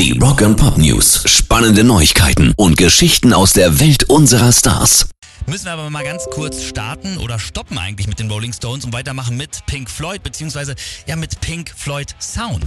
Die Rock and Pop News. Spannende Neuigkeiten und Geschichten aus der Welt unserer Stars. Müssen wir aber mal ganz kurz starten oder stoppen eigentlich mit den Rolling Stones und weitermachen mit Pink Floyd, beziehungsweise ja mit Pink Floyd Sound.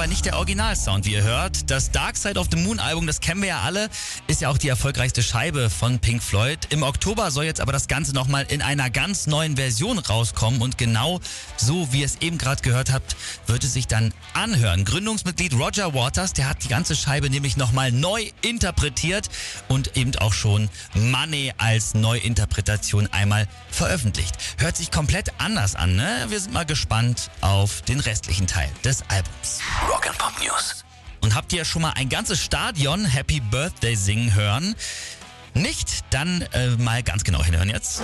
Aber nicht der Originalsound, wie ihr hört. Das Dark Side of the Moon Album, das kennen wir ja alle, ist ja auch die erfolgreichste Scheibe von Pink Floyd. Im Oktober soll jetzt aber das Ganze nochmal in einer ganz neuen Version rauskommen und genau so, wie ihr es eben gerade gehört habt, wird es sich dann anhören. Gründungsmitglied Roger Waters, der hat die ganze Scheibe nämlich nochmal neu interpretiert und eben auch schon Money als Neuinterpretation einmal veröffentlicht. Hört sich komplett anders an, ne? Wir sind mal gespannt auf den restlichen Teil des Albums. Rock and Pop News. Und habt ihr schon mal ein ganzes Stadion Happy Birthday singen hören? Nicht? Dann äh, mal ganz genau hinhören jetzt.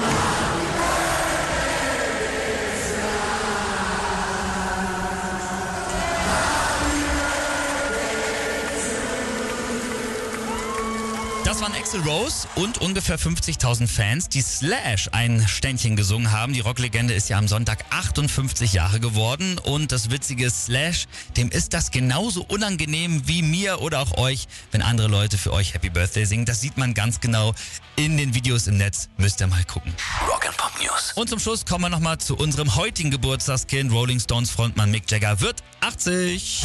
Das waren Axel Rose und ungefähr 50.000 Fans, die Slash ein Ständchen gesungen haben. Die Rocklegende ist ja am Sonntag 58 Jahre geworden und das witzige Slash, dem ist das genauso unangenehm wie mir oder auch euch, wenn andere Leute für euch Happy Birthday singen. Das sieht man ganz genau in den Videos im Netz. Müsst ihr mal gucken. Rock and Pop News. Und zum Schluss kommen wir nochmal zu unserem heutigen Geburtstagskind. Rolling Stones Frontmann Mick Jagger wird 80.